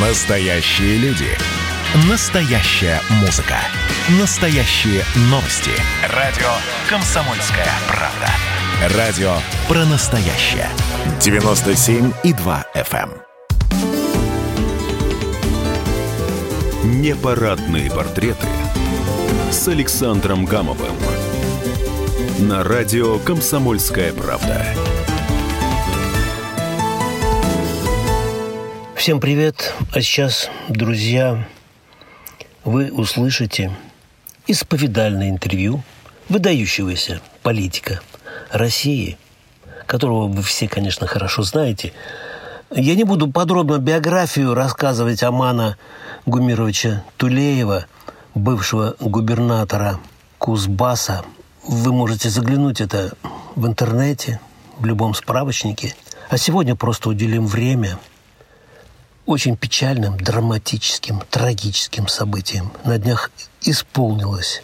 Настоящие люди. Настоящая музыка. Настоящие новости. Радио «Комсомольская правда». Радио про настоящее. 97,2 FM. эм. Непарадные портреты с Александром Гамовым. На радио «Комсомольская правда». Всем привет! А сейчас, друзья, вы услышите исповедальное интервью выдающегося политика России, которого вы все, конечно, хорошо знаете. Я не буду подробно биографию рассказывать Амана Гумировича Тулеева, бывшего губернатора Кузбасса. Вы можете заглянуть это в интернете, в любом справочнике. А сегодня просто уделим время – очень печальным, драматическим, трагическим событием. На днях исполнилось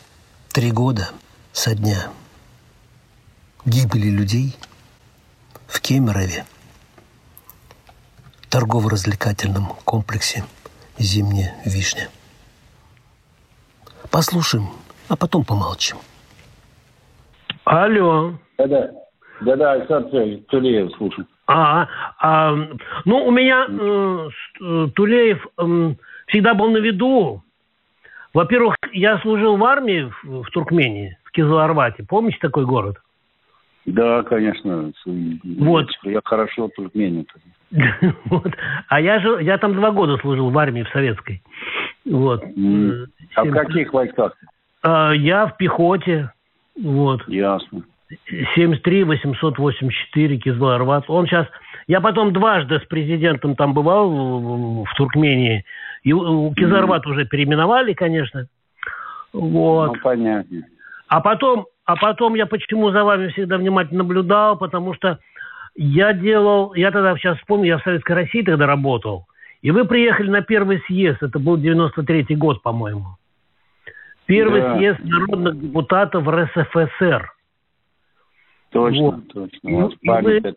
три года со дня гибели людей в Кемерове, торгово-развлекательном комплексе «Зимняя вишня». Послушаем, а потом помолчим. Алло. Да-да. Да-да, Александр Тулеев, слушаю. А, а, ну, у меня э, э, Тулеев э, всегда был на виду. Во-первых, я служил в армии в, в Туркмении, в Кизларвате. Помните такой город? Да, конечно. Вот. Я хорошо в Туркмении. вот. А я же, я там два года служил в армии в советской. Вот. Mm. А в каких войсках? А, я в пехоте. Вот. Ясно. 73 884 Кизлар-Арват. Он сейчас... Я потом дважды с президентом там бывал в, Туркмении. И Кизарват mm. уже переименовали, конечно. Вот. Ну, понятно. А потом, а потом я почему за вами всегда внимательно наблюдал, потому что я делал, я тогда сейчас вспомню, я в Советской России тогда работал, и вы приехали на первый съезд, это был 93-й год, по-моему. Первый да. съезд народных депутатов РСФСР. Точно, вот. точно. Ну, память... Вы...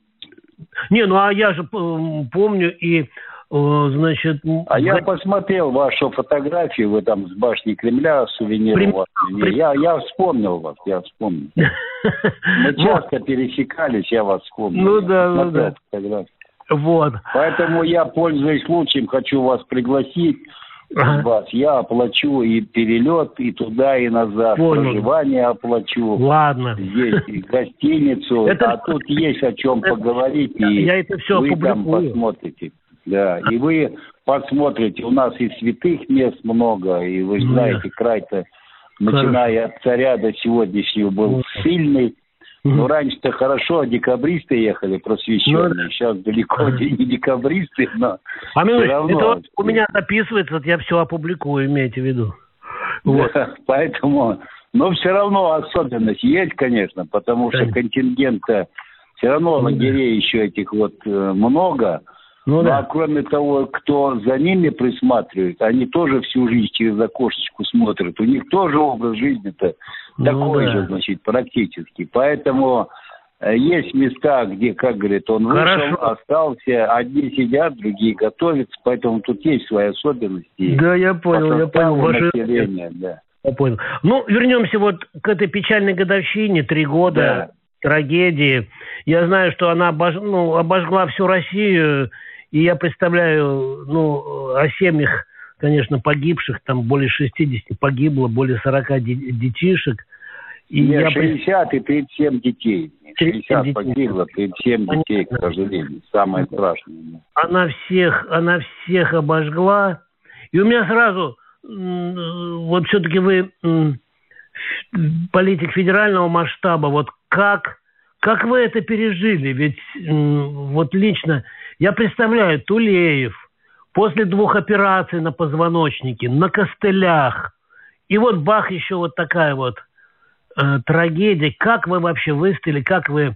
Не, ну а я же помню и э, значит... А я посмотрел вашу фотографию, вы там с башни Кремля, сувенир Прим... у вас. Я, я вспомнил вас, я вспомнил. Мы часто пересекались, я вас вспомнил. Ну да, ну да. Вот. Поэтому я, пользуясь случаем, хочу вас пригласить ага. вас. Я оплачу и перелет, и туда, и назад. Понял. Проживание оплачу. Ладно. Здесь и гостиницу. Это... А тут есть о чем поговорить. И Я это все вы опубликую. там посмотрите. Да, и вы посмотрите, у нас и святых мест много, и вы знаете, край-то, начиная от царя до сегодняшнего, был сильный. Ну, раньше-то хорошо, декабристы ехали просвещенные. Ну, Сейчас далеко не декабристы, но а минуточку, равно... это вот у меня записывается, вот я все опубликую, имейте в виду. Вот. Да, поэтому, но все равно особенность есть, конечно, потому что контингента все равно лагерей еще этих вот э, много. Ну, да. А кроме того, кто за ними присматривает, они тоже всю жизнь через окошечку смотрят. У них тоже образ жизни-то ну, такой да. же, значит, практически. Поэтому э, есть места, где, как говорит, он Хорошо. вышел, остался, одни сидят, другие готовятся, поэтому тут есть свои особенности. Да, я понял, я понял. Ваше... да. Я понял. Ну, вернемся вот к этой печальной годовщине, три года да. трагедии. Я знаю, что она обож... ну, обожгла всю Россию, и я представляю, ну, о семьях, конечно, погибших, там более 60 погибло, более 40 детишек. И Нет, я 60 и 37 детей. 60 детей. погибло, 37 Понятно. детей, к сожалению. Самое страшное. Она всех, она всех обожгла. И у меня сразу, вот все-таки вы политик федерального масштаба, вот как, как вы это пережили? Ведь вот лично я представляю, Тулеев после двух операций на позвоночнике, на костылях, и вот бах, еще вот такая вот э, трагедия. Как вы вообще выстояли, как вы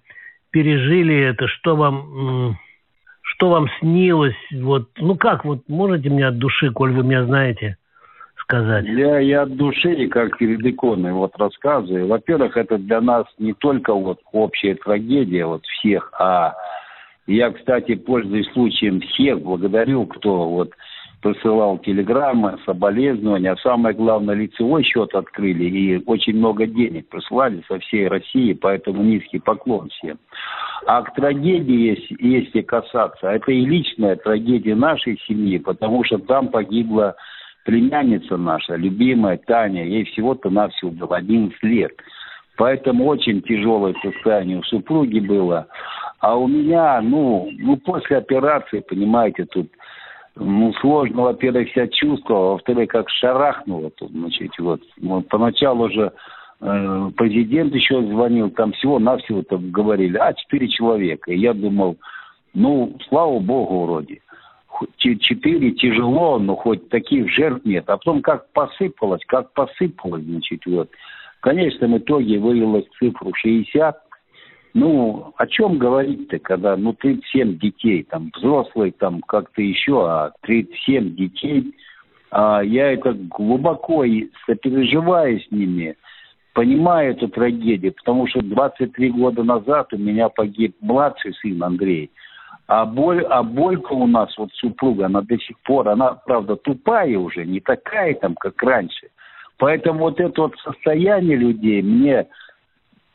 пережили это, что вам, э, что вам снилось? Вот, ну как, вот можете мне от души, коль вы меня знаете, сказать? Я, я от души, как перед иконой, вот рассказываю. Во-первых, это для нас не только вот общая трагедия вот всех, а я, кстати, пользуясь случаем, всех благодарю, кто вот присылал телеграммы, соболезнования, а самое главное, лицевой счет открыли и очень много денег прислали со всей России, поэтому низкий поклон всем. А к трагедии, если касаться, это и личная трагедия нашей семьи, потому что там погибла племянница наша, любимая Таня, ей всего-то навсего было 11 лет. Поэтому очень тяжелое состояние у супруги было. А у меня, ну, ну после операции, понимаете, тут ну, сложно, во-первых, себя чувствовал, а во-вторых, как шарахнуло тут, значит, вот. вот поначалу уже э, президент еще звонил, там всего-навсего там говорили, а, четыре человека. И я думал, ну, слава богу, вроде. Четыре тяжело, но хоть таких жертв нет. А потом как посыпалось, как посыпалось, значит, вот. В конечном итоге вывелась цифру 60, ну, о чем говорить-то, когда, ну, 37 детей, там, взрослые, там, как-то еще, а 37 детей, а я это глубоко сопереживаю с ними, понимаю эту трагедию, потому что 23 года назад у меня погиб младший сын Андрей, а боль, а Болька у нас, вот супруга, она до сих пор, она, правда, тупая уже, не такая там, как раньше. Поэтому вот это вот состояние людей мне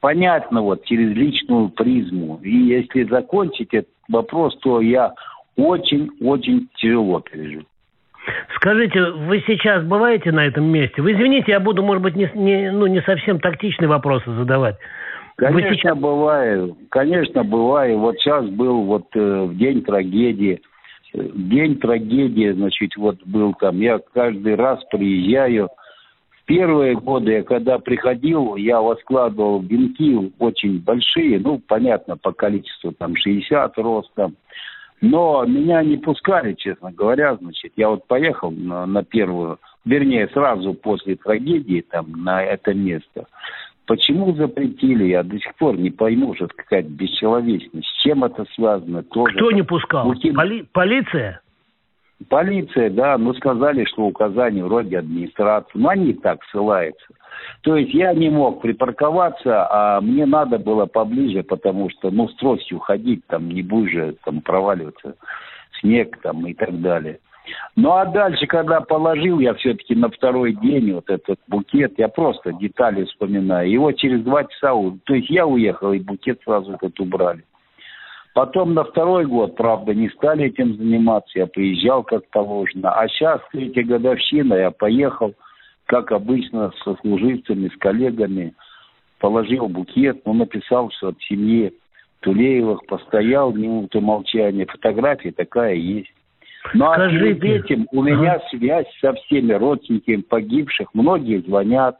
понятно вот через личную призму. И если закончить этот вопрос, то я очень-очень тяжело пережил. Скажите, вы сейчас бываете на этом месте? Вы извините, я буду, может быть, не, не, ну, не совсем тактичные вопросы задавать. Конечно, вы бываю. Конечно, бываю. Вот сейчас был вот э, в день трагедии. День трагедии, значит, вот был там. Я каждый раз приезжаю, Первые годы, я когда приходил, я воскладывал венки очень большие, ну, понятно, по количеству, там, 60 ростом. Но меня не пускали, честно говоря, значит. Я вот поехал на, на первую, вернее, сразу после трагедии там на это место. Почему запретили, я до сих пор не пойму, что это какая-то бесчеловечность. С чем это связано? Тоже Кто не пускал? Поли- полиция? Полиция, да, ну сказали, что указания вроде администрации. Ну, они так ссылаются. То есть я не мог припарковаться, а мне надо было поближе, потому что, ну, с тростью ходить, там, не будешь же, там, проваливаться, снег, там, и так далее. Ну, а дальше, когда положил я все-таки на второй день вот этот букет, я просто детали вспоминаю. Его через два часа, то есть я уехал, и букет сразу этот убрали. Потом на второй год, правда, не стали этим заниматься, я приезжал как положено. А сейчас, третья годовщина, я поехал, как обычно, со служивцами, с коллегами, положил букет, ну, написал, что от семьи Тулеевых постоял минуту молчания. Фотография такая есть. Ну, а перед этим у меня ага. связь со всеми родственниками погибших. Многие звонят.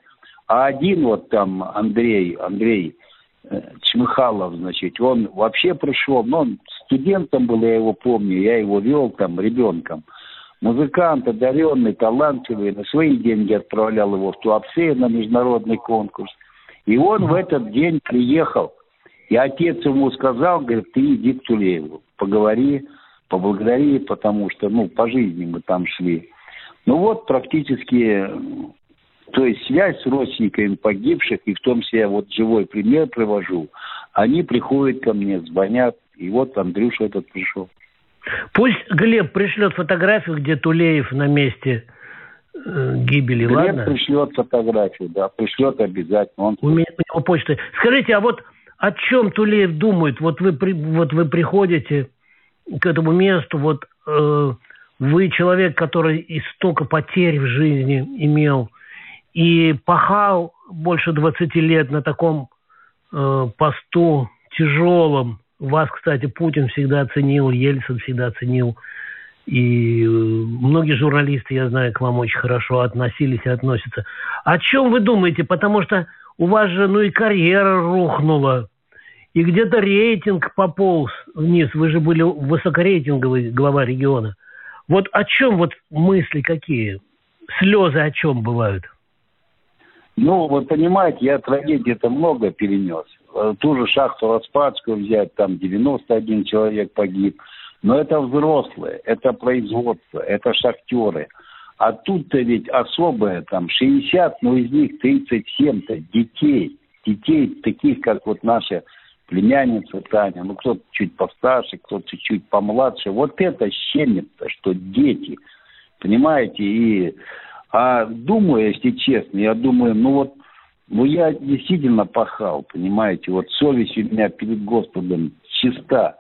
А один вот там, Андрей, Андрей, Чмыхалов, значит, он вообще пришел, ну, он студентом был, я его помню, я его вел там ребенком. Музыкант, одаренный, талантливый, на свои деньги отправлял его в Туапсе на международный конкурс. И он в этот день приехал. И отец ему сказал, говорит, ты иди к Тулееву, поговори, поблагодари, потому что, ну, по жизни мы там шли. Ну вот, практически то есть связь с родственниками погибших, и в том числе я вот живой пример привожу, они приходят ко мне, звонят, и вот Андрюша этот пришел. Пусть Глеб пришлет фотографию, где Тулеев на месте э, гибели, Глеб ладно? пришлет фотографию, да, пришлет обязательно. Он... У меня у него почта. Скажите, а вот о чем Тулеев думает? Вот вы, вот вы приходите к этому месту, вот э, вы человек, который и столько потерь в жизни имел, и пахал больше 20 лет на таком э, посту тяжелом. Вас, кстати, Путин всегда оценил, Ельцин всегда оценил. И э, многие журналисты, я знаю, к вам очень хорошо относились и относятся. О чем вы думаете? Потому что у вас же, ну и карьера рухнула. И где-то рейтинг пополз вниз. Вы же были высокорейтинговый глава региона. Вот о чем вот мысли какие? Слезы о чем бывают? Ну, вы понимаете, я трагедии-то много перенес. Э, ту же шахту Распадскую взять, там 91 человек погиб. Но это взрослые, это производство, это шахтеры. А тут-то ведь особое, там 60, но из них 37-то детей. Детей таких, как вот наша племянница Таня, ну кто-то чуть постарше, кто-то чуть помладше. Вот это щемит-то, что дети – Понимаете? И, а думаю, если честно, я думаю, ну вот, ну я действительно пахал, понимаете? Вот совесть у меня перед Господом чиста.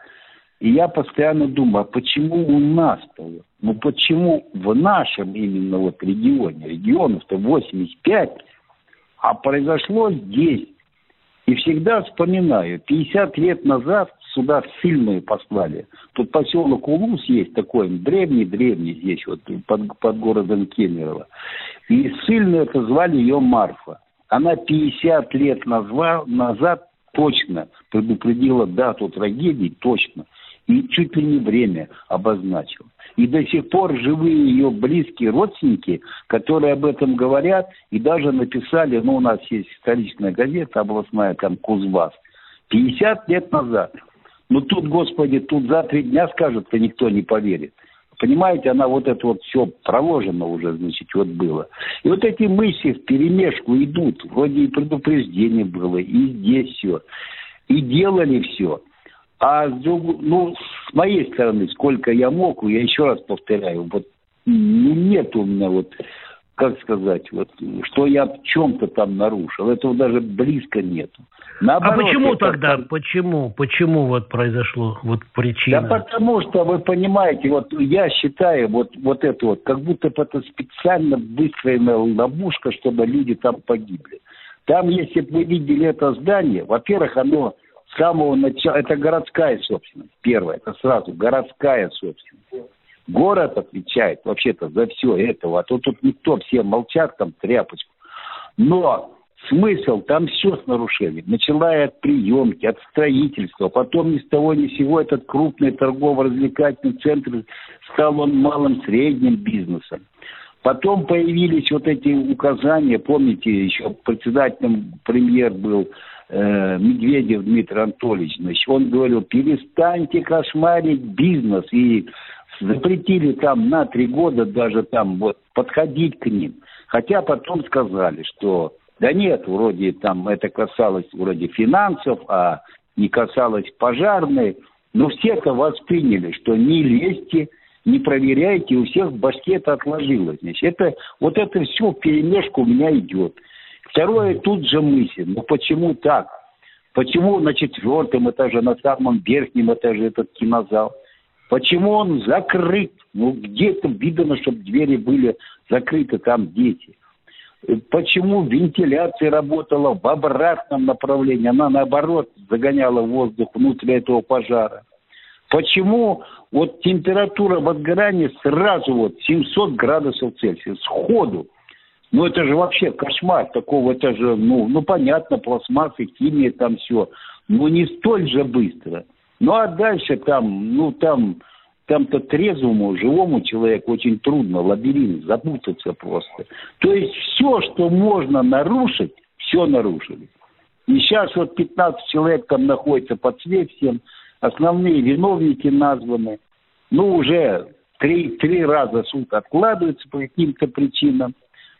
И я постоянно думаю, а почему у нас-то? Ну почему в нашем именно вот регионе, регионов-то 85, а произошло здесь. И всегда вспоминаю, 50 лет назад сюда ссыльные послали. Тут поселок Улус есть такой, древний-древний здесь, вот под, под городом Кемерово. И ссыльную это звали ее Марфа. Она 50 лет назва, назад точно предупредила дату трагедии, точно. И чуть ли не время обозначил. И до сих пор живые ее близкие родственники, которые об этом говорят, и даже написали, ну, у нас есть столичная газета областная, там, Кузбасс, 50 лет назад. Ну, тут, господи, тут за три дня скажут, то никто не поверит. Понимаете, она вот это вот все проложено уже, значит, вот было. И вот эти мысли в перемешку идут. Вроде и предупреждение было, и здесь все. И делали все. А ну, с моей стороны, сколько я мог, я еще раз повторяю, вот ну, нет у меня вот, как сказать, вот, что я в чем-то там нарушил. Этого даже близко нету. Наоборот, а почему это... тогда, почему, почему вот произошло, вот причина? Да потому что, вы понимаете, вот я считаю, вот, вот это вот, как будто бы это специально выстроенная ловушка, чтобы люди там погибли. Там, если бы вы видели это здание, во-первых, оно самого начала, это городская собственность, первое, это сразу городская собственность. Город отвечает вообще-то за все это, а то тут никто, все молчат, там тряпочку. Но смысл, там все с нарушением. Начиная от приемки, от строительства, потом ни с того ни с сего этот крупный торгово-развлекательный центр стал он малым средним бизнесом. Потом появились вот эти указания, помните, еще председателем премьер был э, Медведев Дмитрий Анатольевич, значит, он говорил, перестаньте кошмарить бизнес, и запретили там на три года даже там вот подходить к ним. Хотя потом сказали, что да нет, вроде там это касалось вроде финансов, а не касалось пожарной. Но все это восприняли, что не лезьте, не проверяйте, у всех в башке это отложилось. Значит, это, вот это все в перемешку у меня идет. Второе, тут же мысль, ну почему так? Почему на четвертом этаже, на самом верхнем этаже этот кинозал? Почему он закрыт? Ну, где-то видно, чтобы двери были закрыты, там дети. Почему вентиляция работала в обратном направлении? Она, наоборот, загоняла воздух внутрь этого пожара. Почему вот температура возгорания сразу вот 700 градусов Цельсия, сходу? Ну, это же вообще кошмар такого, это же, ну, ну понятно, пластмассы, химия, там все. Но не столь же быстро. Ну, а дальше там, ну, там, там-то трезвому, живому человеку очень трудно, лабиринт, запутаться просто. То есть все, что можно нарушить, все нарушили. И сейчас вот 15 человек там находится под следствием, основные виновники названы. Ну, уже три, три раза суд откладывается по каким-то причинам.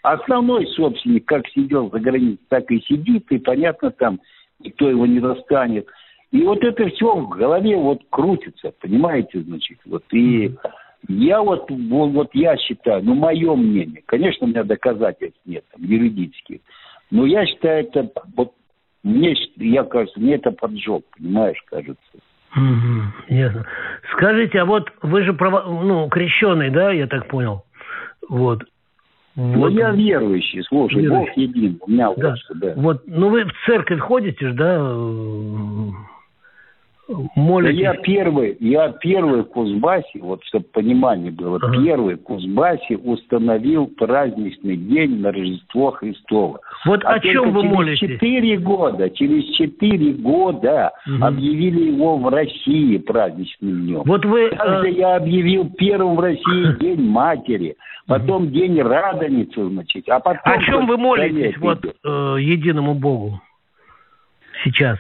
Основной собственник как сидел за границей, так и сидит, и понятно, там никто его не достанет. И вот это все в голове вот крутится, понимаете, значит, вот и я вот, вот, вот я считаю, ну, мое мнение, конечно, у меня доказательств нет, там, юридических, но я считаю, это вот мне, я кажется, мне это поджог, понимаешь, кажется. Ясно. Скажите, а вот вы же право, ну, крещеный, да, я так понял? Вот. Ну, вот. я верующий, слушай, верующий. Бог един, у меня да. вот, да. Вот, ну вы в церковь ходите да? молитесь? Я первый, я первый в Кузбассе, вот чтобы понимание было, ага. первый в Кузбассе установил праздничный день на Рождество Христово. Вот а о чем вы через молитесь? четыре года, через четыре года угу. объявили его в России праздничным днем. Вот вы... Также э... я объявил первым в России День Матери, потом День Радоницы, значит, а потом... О чем вы молитесь вот э, единому Богу сейчас?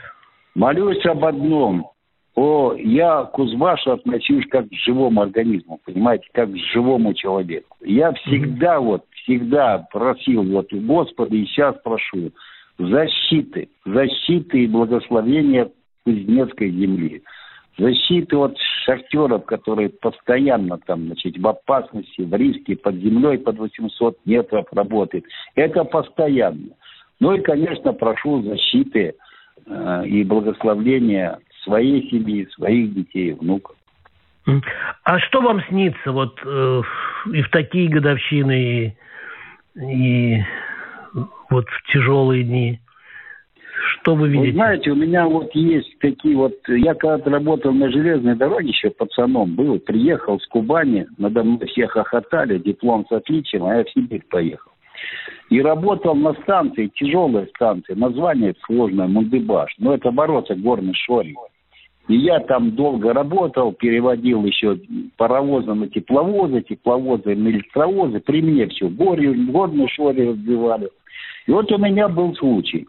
Молюсь об одном о, я к Кузбашу отношусь как к живому организму, понимаете, как к живому человеку. Я всегда вот, всегда просил вот у Господа и сейчас прошу защиты, защиты и благословения Кузнецкой земли. защиты от шахтеров, которые постоянно там, значит, в опасности, в риске, под землей под 800 метров работает. Это постоянно. Ну и, конечно, прошу защиты э, и благословления своей семьи, своих детей, внуков. А что вам снится вот э, и в такие годовщины, и, и вот в тяжелые дни? Что вы видите? Вы знаете, у меня вот есть такие вот... Я когда-то работал на железной дороге, еще пацаном был, приехал с Кубани, надо мной все хохотали, диплом с отличием, а я в Сибирь поехал. И работал на станции, тяжелая станция, название сложное, Мундыбаш, но это бороться горный шорик. И я там долго работал, переводил еще паровозы на тепловозы, тепловозы на электровозы. При мне все, горю, горные шори разбивали. И вот у меня был случай.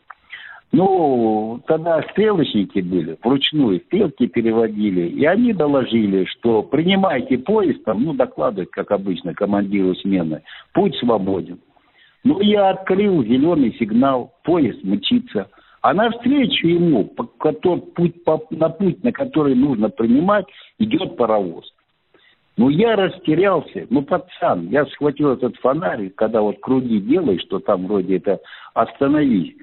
Ну, тогда стрелочники были, вручную стрелки переводили, и они доложили, что принимайте поезд, там, ну, докладывать, как обычно, командиру смены, путь свободен. Ну, я открыл зеленый сигнал, поезд мчится. А навстречу ему, по, который, путь, по, на путь, на который нужно принимать, идет паровоз. Ну, я растерялся. Ну, пацан, я схватил этот фонарь, когда вот круги делаешь, что там вроде это «остановись».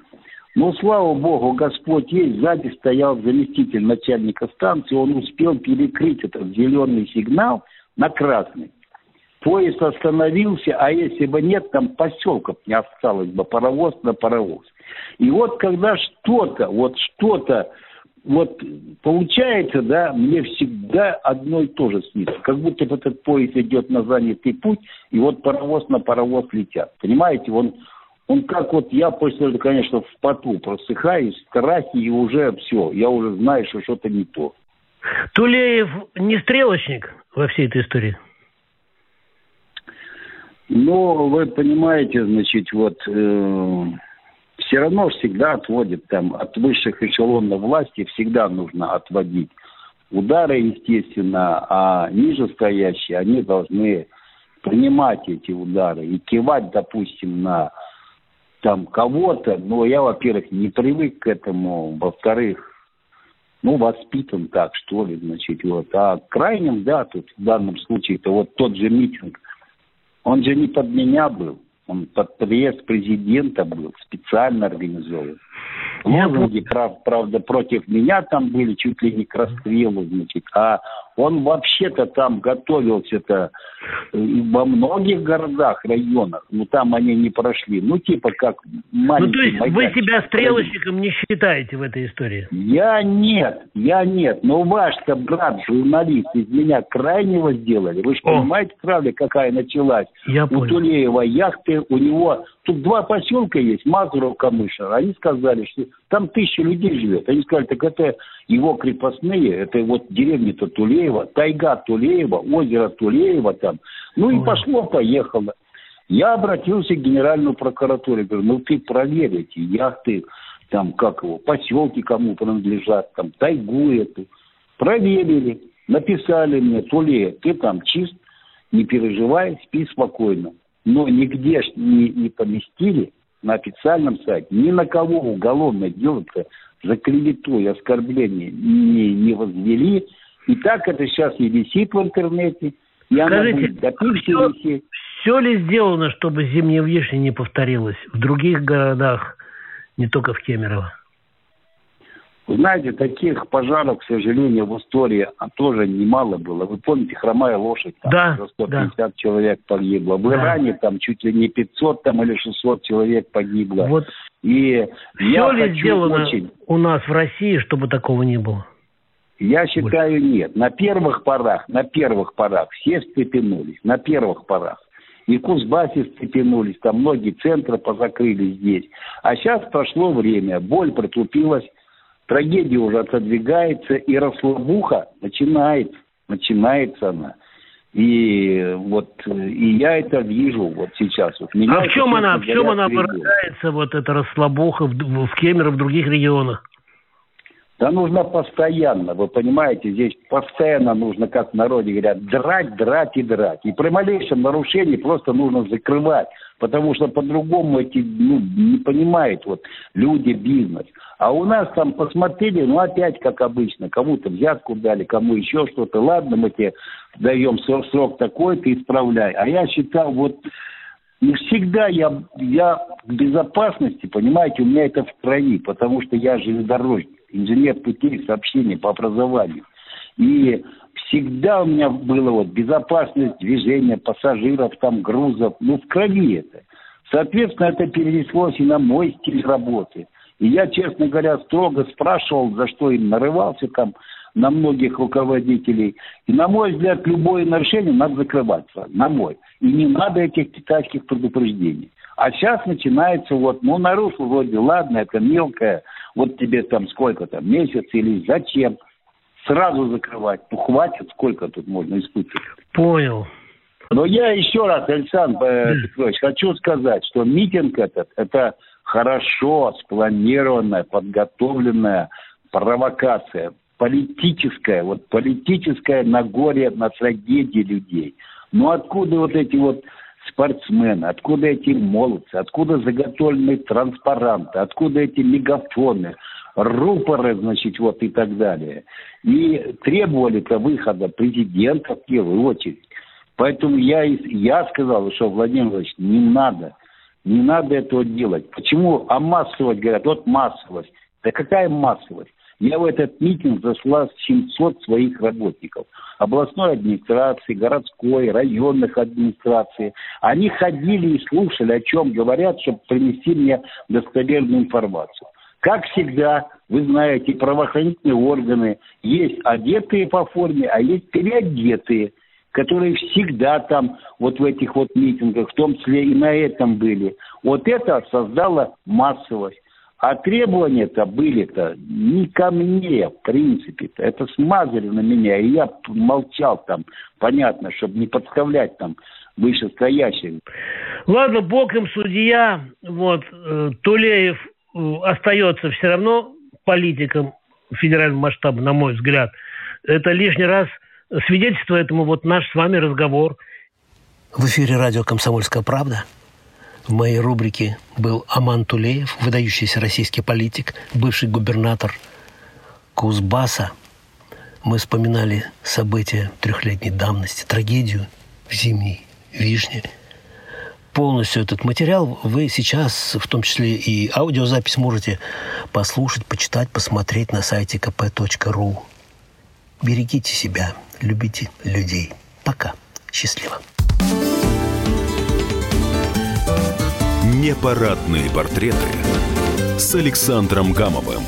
Ну, слава богу, Господь есть. Сзади стоял заместитель начальника станции. Он успел перекрыть этот зеленый сигнал на красный. Поезд остановился, а если бы нет, там поселков не осталось бы, паровоз на паровоз. И вот когда что-то, вот что-то вот получается, да, мне всегда одно и то же снится. Как будто этот поезд идет на занятый путь, и вот паровоз на паровоз летят. Понимаете, он, он как вот я после этого, конечно, в поту просыхаю, в страхе, и уже все, я уже знаю, что что-то не то. Тулеев не стрелочник во всей этой истории? Ну, вы понимаете, значит, вот э, все равно всегда отводят там от высших эшелонов власти, всегда нужно отводить удары, естественно, а ниже стоящие, они должны принимать эти удары и кивать, допустим, на там кого-то, но я, во-первых, не привык к этому, во-вторых, ну, воспитан так, что ли, значит, вот. А крайним, да, тут в данном случае, это вот тот же митинг, он же не под меня был. Он под приезд президента был, специально организован. Лозунги, прав, правда, против меня там были, чуть ли не к расстрелу, значит. А он вообще-то там готовился-то э, во многих городах, районах. но там они не прошли. Ну, типа как маленький Ну, то есть вы себя стрелочником не считаете в этой истории? Я нет, я нет. Но ваш-то брат, журналист, из меня крайнего сделали. Вы же понимаете, правда, какая началась? Я у понял. Тулеева яхты, у него... Тут два поселка есть, Мазуров, Камышин. Они сказали, что там тысяча людей живет. Они сказали, так это его крепостные, это вот деревня-то Тулеева, тайга Тулеева, озеро Тулеева там. Ну и пошло-поехало. Я обратился к генеральному прокуратуре, говорю, ну ты проверь эти яхты, там, как его, поселки кому принадлежат, там, тайгу эту. Проверили, написали мне, Тулея, ты там чист, не переживай, спи спокойно но нигде не, не поместили на официальном сайте, ни на кого уголовное дело за клевету и оскорбление не, не возвели. И так это сейчас и висит в интернете, и Скажите, она будет все, висеть. Все ли сделано, чтобы зимняя вишня не повторилась в других городах, не только в Кемерово? Вы знаете, таких пожаров, к сожалению, в истории тоже немало было. Вы помните, хромая лошадь, там да, 150 да. человек погибло. В Иране да. там чуть ли не 500 там, или 600 человек погибло. Вот и все я ли сделано очень... у нас в России, чтобы такого не было? Я считаю, Больше. нет. На первых порах, на первых порах все встрепенулись, на первых порах. И в Кузбассе встрепенулись, там многие центры позакрыли здесь. А сейчас прошло время, боль протупилась, трагедия уже отодвигается, и расслабуха начинается, начинается она. И вот и я это вижу вот сейчас. Вот а в чем она, в чем она выражается, вот эта расслабуха в, в Кемерово, в других регионах? Да нужно постоянно, вы понимаете, здесь постоянно нужно, как в народе говорят, драть, драть и драть. И при малейшем нарушении просто нужно закрывать, потому что по-другому эти, ну, не понимают вот люди, бизнес. А у нас там посмотрели, ну опять как обычно, кому-то взятку дали, кому еще что-то. Ладно, мы тебе даем срок, срок такой, ты исправляй. А я считал, вот не всегда я, я в безопасности, понимаете, у меня это в крови, потому что я железнодорожник инженер путей сообщений по образованию. И всегда у меня было вот безопасность движения пассажиров, там, грузов, ну, в крови это. Соответственно, это перенеслось и на мой стиль работы. И я, честно говоря, строго спрашивал, за что им нарывался там на многих руководителей. И, на мой взгляд, любое нарушение надо закрываться, на мой. И не надо этих китайских предупреждений. А сейчас начинается вот, ну, нарушил вроде, ладно, это мелкое, вот тебе там сколько там, месяц или зачем? Сразу закрывать. Ну, хватит, сколько тут можно испытывать. Понял. Но я еще раз, Александр э, Петрович, хочу сказать, что митинг этот, это хорошо спланированная, подготовленная провокация, политическая, вот политическая на горе, на трагедии людей. Но откуда вот эти вот спортсмены, откуда эти молодцы, откуда заготовленные транспаранты, откуда эти мегафоны, рупоры, значит, вот и так далее. И требовали-то выхода президента в первую очередь. Поэтому я, я сказал, что, Владимир Владимирович, не надо, не надо этого делать. Почему? А массовость, говорят, вот массовость. Да какая массовость? Я в этот митинг зашла 700 своих работников. Областной администрации, городской, районных администраций. Они ходили и слушали, о чем говорят, чтобы принести мне достоверную информацию. Как всегда, вы знаете, правоохранительные органы есть одетые по форме, а есть переодетые, которые всегда там, вот в этих вот митингах, в том числе и на этом были. Вот это создало массовость. А требования-то были-то не ко мне, в принципе-то. Это смазали на меня, и я молчал там, понятно, чтобы не подставлять там вышестоящих. Ладно, бог им судья. Вот, э, Тулеев э, остается все равно политиком федерального масштаба, на мой взгляд. Это лишний раз свидетельство этому вот наш с вами разговор. В эфире радио «Комсомольская правда». В моей рубрике был Аман Тулеев, выдающийся российский политик, бывший губернатор Кузбасса. Мы вспоминали события трехлетней давности, трагедию в зимней вишне. Полностью этот материал вы сейчас, в том числе и аудиозапись, можете послушать, почитать, посмотреть на сайте kp.ru. Берегите себя, любите людей. Пока. Счастливо. Непарадные портреты с Александром Гамовым.